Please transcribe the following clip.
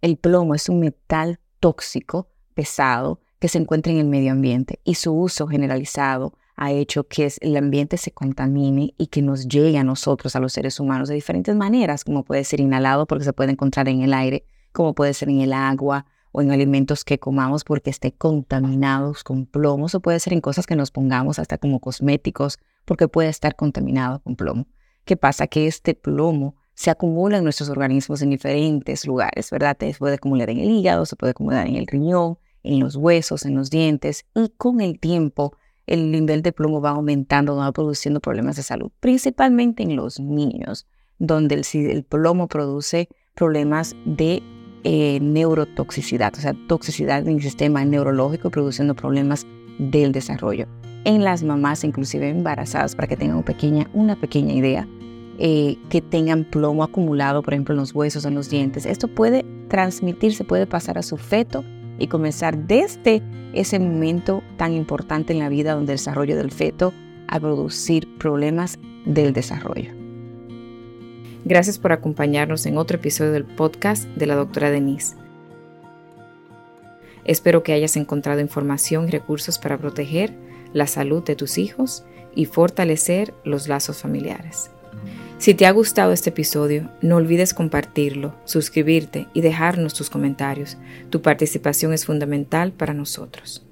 El plomo es un metal tóxico, pesado, que se encuentra en el medio ambiente y su uso generalizado ha hecho que el ambiente se contamine y que nos llegue a nosotros, a los seres humanos, de diferentes maneras, como puede ser inhalado porque se puede encontrar en el aire, como puede ser en el agua o en alimentos que comamos porque estén contaminados con plomo, o puede ser en cosas que nos pongamos hasta como cosméticos porque puede estar contaminado con plomo. ¿Qué pasa? Que este plomo se acumula en nuestros organismos en diferentes lugares, ¿verdad? Se puede acumular en el hígado, se puede acumular en el riñón, en los huesos, en los dientes y con el tiempo el nivel de plomo va aumentando, va produciendo problemas de salud, principalmente en los niños, donde el, plomo produce problemas de eh, neurotoxicidad, o sea, toxicidad en el sistema neurológico, produciendo problemas del desarrollo. En las mamás, inclusive embarazadas, para que tengan una pequeña, una pequeña idea, eh, que tengan plomo acumulado, por ejemplo, en los huesos, en los dientes. Esto puede transmitirse, puede pasar a su feto y comenzar desde ese momento tan importante en la vida donde el desarrollo del feto a producir problemas del desarrollo. Gracias por acompañarnos en otro episodio del podcast de la doctora Denise. Espero que hayas encontrado información y recursos para proteger la salud de tus hijos y fortalecer los lazos familiares. Si te ha gustado este episodio, no olvides compartirlo, suscribirte y dejarnos tus comentarios. Tu participación es fundamental para nosotros.